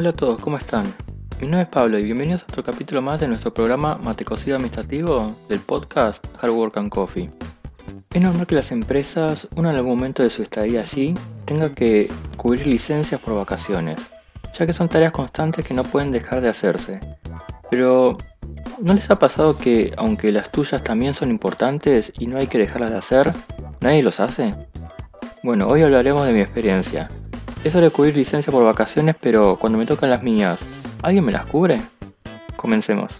Hola a todos, ¿cómo están? Mi nombre es Pablo y bienvenidos a otro capítulo más de nuestro programa Matecocido Administrativo del podcast Hard Work and Coffee. Es normal que las empresas, uno en algún momento de su estadía allí, tenga que cubrir licencias por vacaciones, ya que son tareas constantes que no pueden dejar de hacerse. Pero, ¿no les ha pasado que, aunque las tuyas también son importantes y no hay que dejarlas de hacer, nadie los hace? Bueno, hoy hablaremos de mi experiencia. Eso de cubrir licencia por vacaciones, pero cuando me tocan las mías, ¿alguien me las cubre? Comencemos.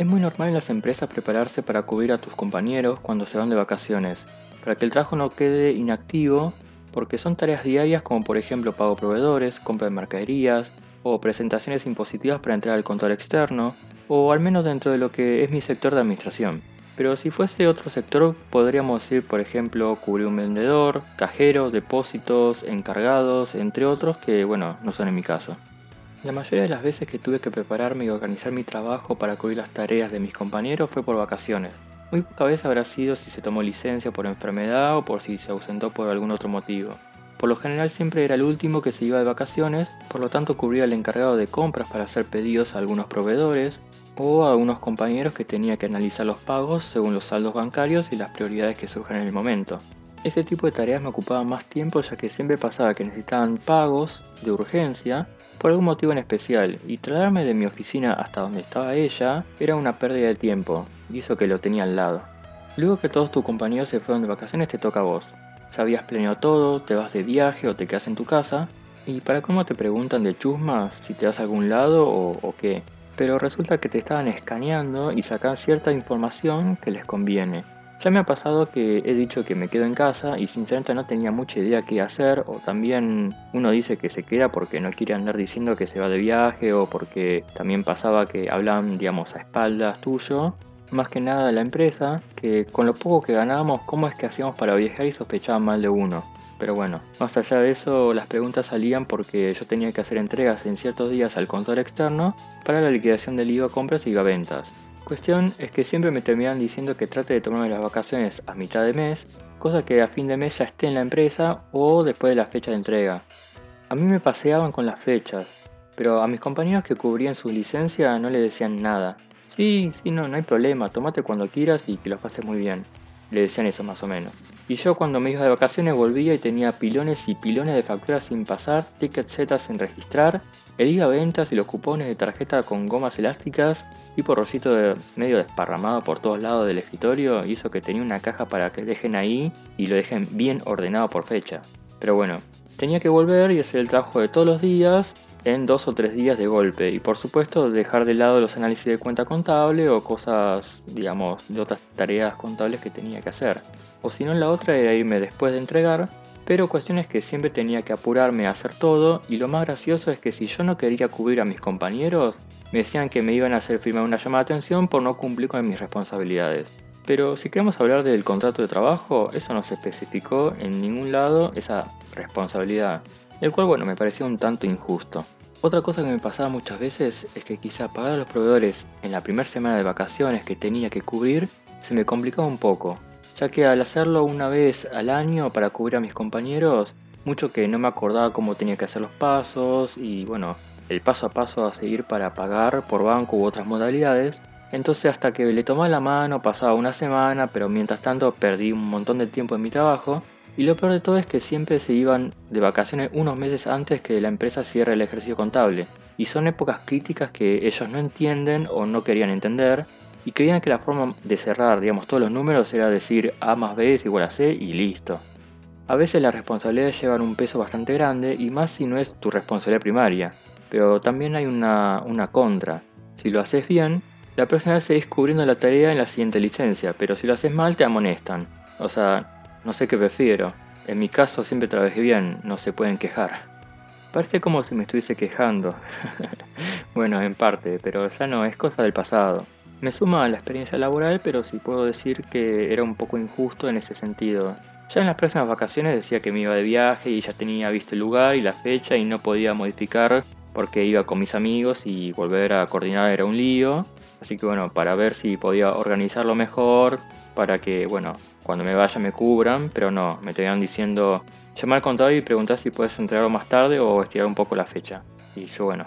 Es muy normal en las empresas prepararse para cubrir a tus compañeros cuando se van de vacaciones, para que el trabajo no quede inactivo, porque son tareas diarias como por ejemplo pago proveedores, compra de mercaderías o presentaciones impositivas para entrar al control externo, o al menos dentro de lo que es mi sector de administración. Pero si fuese otro sector, podríamos decir, por ejemplo, cubrir un vendedor, cajero, depósitos, encargados, entre otros que, bueno, no son en mi caso. La mayoría de las veces que tuve que prepararme y organizar mi trabajo para cubrir las tareas de mis compañeros fue por vacaciones. Muy poca vez habrá sido si se tomó licencia por enfermedad o por si se ausentó por algún otro motivo. Por lo general siempre era el último que se iba de vacaciones, por lo tanto cubría al encargado de compras para hacer pedidos a algunos proveedores o a algunos compañeros que tenía que analizar los pagos según los saldos bancarios y las prioridades que surjan en el momento. Este tipo de tareas me ocupaban más tiempo ya que siempre pasaba que necesitaban pagos de urgencia por algún motivo en especial y trasladarme de mi oficina hasta donde estaba ella era una pérdida de tiempo y eso que lo tenía al lado. Luego que todos tus compañeros se fueron de vacaciones te toca a vos. Ya habías planeado todo, te vas de viaje o te quedas en tu casa y para cómo te preguntan de chusmas si te vas a algún lado o, qué. Pero resulta que te estaban escaneando y sacan cierta información que les conviene ya me ha pasado que he dicho que me quedo en casa y sinceramente no tenía mucha idea qué hacer o también uno dice que se queda porque no quiere andar diciendo que se va de viaje o porque también pasaba que hablan digamos a espaldas tuyo. Más que nada la empresa, que con lo poco que ganábamos, ¿cómo es que hacíamos para viajar y sospechaban mal de uno? Pero bueno, más allá de eso, las preguntas salían porque yo tenía que hacer entregas en ciertos días al contador externo para la liquidación del IVA compras y IVA ventas. Cuestión es que siempre me terminan diciendo que trate de tomarme las vacaciones a mitad de mes, cosa que a fin de mes ya esté en la empresa o después de la fecha de entrega. A mí me paseaban con las fechas, pero a mis compañeros que cubrían su licencia no le decían nada. Sí, sí, no, no hay problema, tómate cuando quieras y que lo pases muy bien. Le decían eso más o menos. Y yo cuando me iba de vacaciones volvía y tenía pilones y pilones de facturas sin pasar, tickets Z sin registrar, el IVA ventas y los cupones de tarjeta con gomas elásticas y por de medio desparramado por todos lados del escritorio hizo que tenía una caja para que dejen ahí y lo dejen bien ordenado por fecha. Pero bueno, tenía que volver y hacer el trabajo de todos los días en dos o tres días de golpe y por supuesto dejar de lado los análisis de cuenta contable o cosas digamos de otras tareas contables que tenía que hacer o si no la otra era irme después de entregar pero cuestión es que siempre tenía que apurarme a hacer todo y lo más gracioso es que si yo no quería cubrir a mis compañeros, me decían que me iban a hacer firmar una llamada de atención por no cumplir con mis responsabilidades. Pero si queremos hablar del contrato de trabajo, eso no se especificó en ningún lado esa responsabilidad, el cual bueno me parecía un tanto injusto. Otra cosa que me pasaba muchas veces es que quizá pagar a los proveedores en la primera semana de vacaciones que tenía que cubrir se me complicaba un poco, ya que al hacerlo una vez al año para cubrir a mis compañeros, mucho que no me acordaba cómo tenía que hacer los pasos y bueno, el paso a paso a seguir para pagar por banco u otras modalidades. Entonces hasta que le tomaba la mano pasaba una semana, pero mientras tanto perdí un montón de tiempo en mi trabajo. Y lo peor de todo es que siempre se iban de vacaciones unos meses antes que la empresa cierre el ejercicio contable. Y son épocas críticas que ellos no entienden o no querían entender y creían que la forma de cerrar, digamos, todos los números era decir A más B es igual a C y listo. A veces las responsabilidades llevan un peso bastante grande y más si no es tu responsabilidad primaria, pero también hay una, una contra. Si lo haces bien, la próxima vez seguís cubriendo la tarea en la siguiente licencia, pero si lo haces mal te amonestan. O sea, no sé qué prefiero. En mi caso siempre trabajé bien, no se pueden quejar. Parece como si me estuviese quejando. bueno, en parte, pero ya no, es cosa del pasado. Me suma a la experiencia laboral, pero sí puedo decir que era un poco injusto en ese sentido, Ya en las próximas vacaciones decía que me iba de viaje y ya tenía visto el lugar y la fecha y no podía modificar porque iba con mis amigos y volver a coordinar era un lío. Así que bueno, para ver si podía organizarlo mejor, para que bueno, cuando me vaya me cubran, pero no, me tenían diciendo llamar al contador y preguntar si puedes entregarlo más tarde o estirar un poco la fecha. Y yo bueno,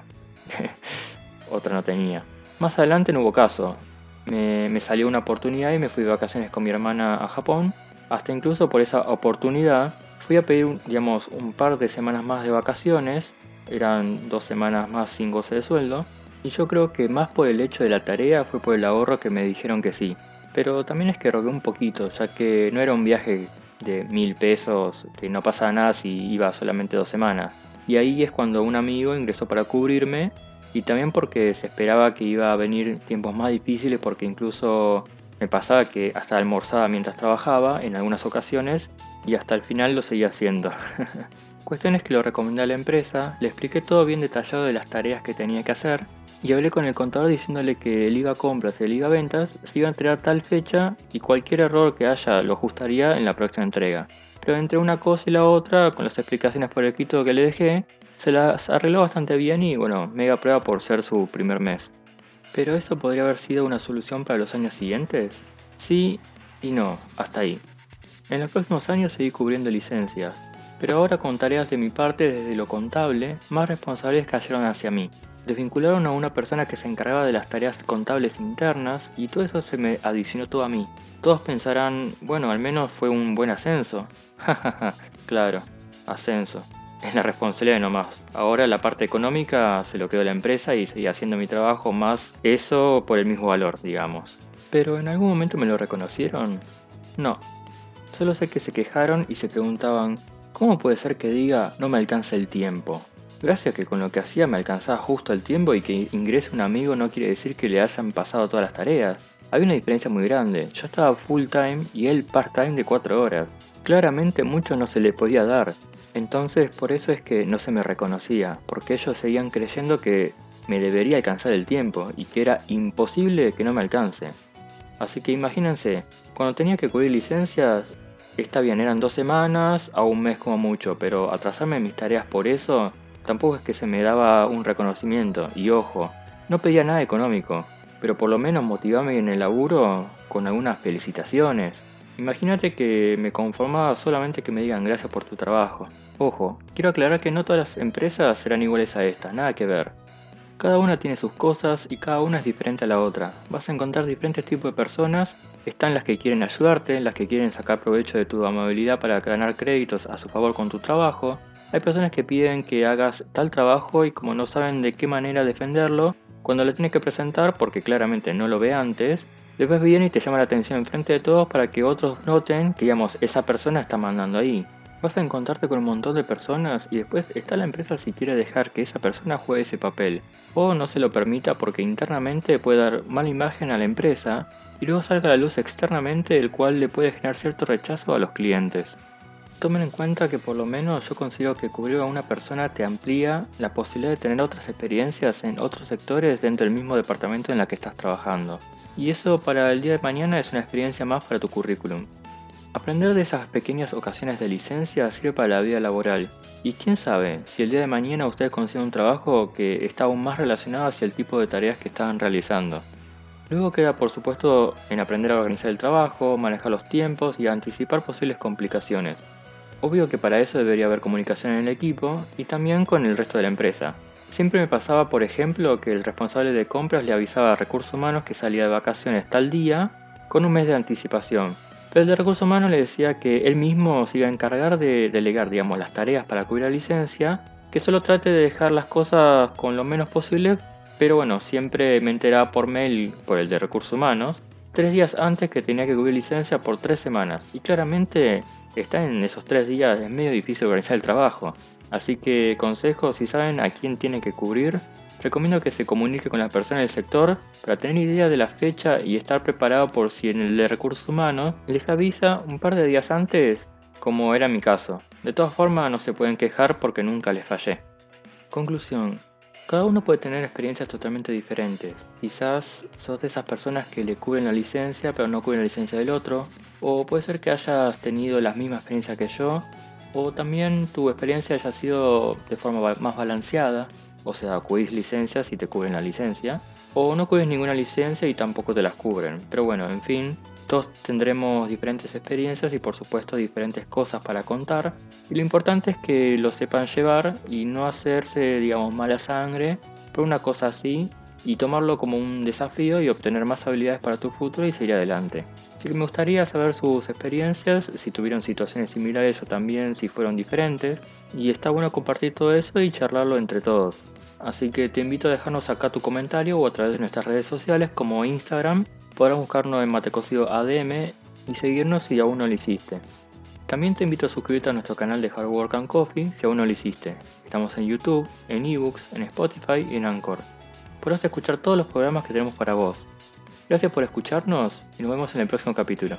otra no tenía. Más adelante no hubo caso. Me, me, salió una oportunidad y me fui de vacaciones con mi hermana a Japón. Hasta incluso por esa oportunidad fui a pedir, digamos, un par de semanas más de vacaciones. Eran dos semanas más sin goce de sueldo. Y yo creo que más por el hecho de la tarea fue por el ahorro que me dijeron que sí. Pero también es que rogué un poquito, ya que no era un viaje de mil pesos, que no pasaba nada si iba solamente dos semanas. Y ahí es cuando un amigo ingresó para cubrirme y también porque se esperaba que iba a venir tiempos más difíciles porque incluso me pasaba que hasta almorzaba mientras trabajaba en algunas ocasiones y hasta el final lo seguía haciendo. Cuestión es que lo recomendé a la empresa, le expliqué todo bien detallado de las tareas que tenía que hacer y hablé con el contador diciéndole que el IVA compras y el IVA ventas se iba a entregar tal fecha y cualquier error que haya lo ajustaría en la próxima entrega. Pero entre una cosa y la otra, con las explicaciones por escrito que le dejé, se las arregló bastante bien y bueno, mega prueba por ser su primer mes. Pero eso podría haber sido una solución para los años siguientes? Sí y no, hasta ahí. En los próximos años seguí cubriendo licencias, pero ahora con tareas de mi parte desde lo contable, más responsables cayeron hacia mí. Desvincularon a una persona que se encargaba de las tareas contables internas y todo eso se me adicionó todo a mí. Todos pensarán, bueno, al menos fue un buen ascenso. claro, ascenso es la responsabilidad nomás. Ahora la parte económica se lo quedó la empresa y seguí haciendo mi trabajo más eso por el mismo valor, digamos. Pero en algún momento me lo reconocieron. No. Solo sé que se quejaron y se preguntaban, ¿cómo puede ser que diga no me alcanza el tiempo? Gracias que con lo que hacía me alcanzaba justo el tiempo y que ingrese un amigo no quiere decir que le hayan pasado todas las tareas. Había una diferencia muy grande. Yo estaba full time y él part time de 4 horas. Claramente mucho no se le podía dar. Entonces por eso es que no se me reconocía, porque ellos seguían creyendo que me debería alcanzar el tiempo y que era imposible que no me alcance. Así que imagínense, cuando tenía que cubrir licencias, está bien, eran dos semanas a un mes como mucho, pero atrasarme mis tareas por eso tampoco es que se me daba un reconocimiento. Y ojo, no pedía nada económico, pero por lo menos motivarme en el laburo con algunas felicitaciones. Imagínate que me conformaba solamente que me digan gracias por tu trabajo. Ojo, quiero aclarar que no todas las empresas serán iguales a esta, nada que ver. Cada una tiene sus cosas y cada una es diferente a la otra. Vas a encontrar diferentes tipos de personas. Están las que quieren ayudarte, las que quieren sacar provecho de tu amabilidad para ganar créditos a su favor con tu trabajo. Hay personas que piden que hagas tal trabajo y como no saben de qué manera defenderlo, cuando le tienes que presentar, porque claramente no lo ve antes, le ves bien y te llama la atención enfrente de todos para que otros noten que digamos esa persona está mandando ahí. Vas a encontrarte con un montón de personas y después está la empresa si quiere dejar que esa persona juegue ese papel o no se lo permita porque internamente puede dar mala imagen a la empresa y luego salga a la luz externamente el cual le puede generar cierto rechazo a los clientes. Tomen en cuenta que por lo menos yo considero que cubrir a una persona te amplía la posibilidad de tener otras experiencias en otros sectores dentro del mismo departamento en la que estás trabajando. Y eso para el día de mañana es una experiencia más para tu currículum. Aprender de esas pequeñas ocasiones de licencia sirve para la vida laboral. Y quién sabe, si el día de mañana ustedes consiguen un trabajo que está aún más relacionado hacia el tipo de tareas que estaban realizando. Luego queda por supuesto en aprender a organizar el trabajo, manejar los tiempos y anticipar posibles complicaciones. Obvio que para eso debería haber comunicación en el equipo y también con el resto de la empresa. Siempre me pasaba, por ejemplo, que el responsable de compras le avisaba a recursos humanos que salía de vacaciones tal día con un mes de anticipación. Pero el de recursos humanos le decía que él mismo se iba a encargar de delegar, digamos, las tareas para cubrir la licencia, que solo trate de dejar las cosas con lo menos posible, pero bueno, siempre me enteraba por mail, por el de recursos humanos, tres días antes que tenía que cubrir licencia por tres semanas. Y claramente está en esos tres días, es medio difícil organizar el trabajo. Así que consejo, si saben a quién tiene que cubrir, recomiendo que se comunique con la persona del sector para tener idea de la fecha y estar preparado por si en el de recursos humanos les avisa un par de días antes, como era mi caso. De todas formas no se pueden quejar porque nunca les fallé. Conclusión. Cada uno puede tener experiencias totalmente diferentes. Quizás sos de esas personas que le cubren la licencia pero no cubren la licencia del otro. O puede ser que hayas tenido la misma experiencia que yo. O también tu experiencia haya sido de forma más balanceada. O sea, cubrís licencias y te cubren la licencia. O no cubres ninguna licencia y tampoco te las cubren. Pero bueno, en fin, todos tendremos diferentes experiencias y por supuesto diferentes cosas para contar. Y lo importante es que lo sepan llevar y no hacerse, digamos, mala sangre por una cosa así y tomarlo como un desafío y obtener más habilidades para tu futuro y seguir adelante. Así que me gustaría saber sus experiencias, si tuvieron situaciones similares o también si fueron diferentes. Y está bueno compartir todo eso y charlarlo entre todos. Así que te invito a dejarnos acá tu comentario o a través de nuestras redes sociales como Instagram Podrás buscarnos en Matecocido ADM y seguirnos si aún no lo hiciste. También te invito a suscribirte a nuestro canal de Hard Work and Coffee si aún no lo hiciste. Estamos en YouTube, en eBooks, en Spotify y en Anchor. Podrás escuchar todos los programas que tenemos para vos. Gracias por escucharnos y nos vemos en el próximo capítulo.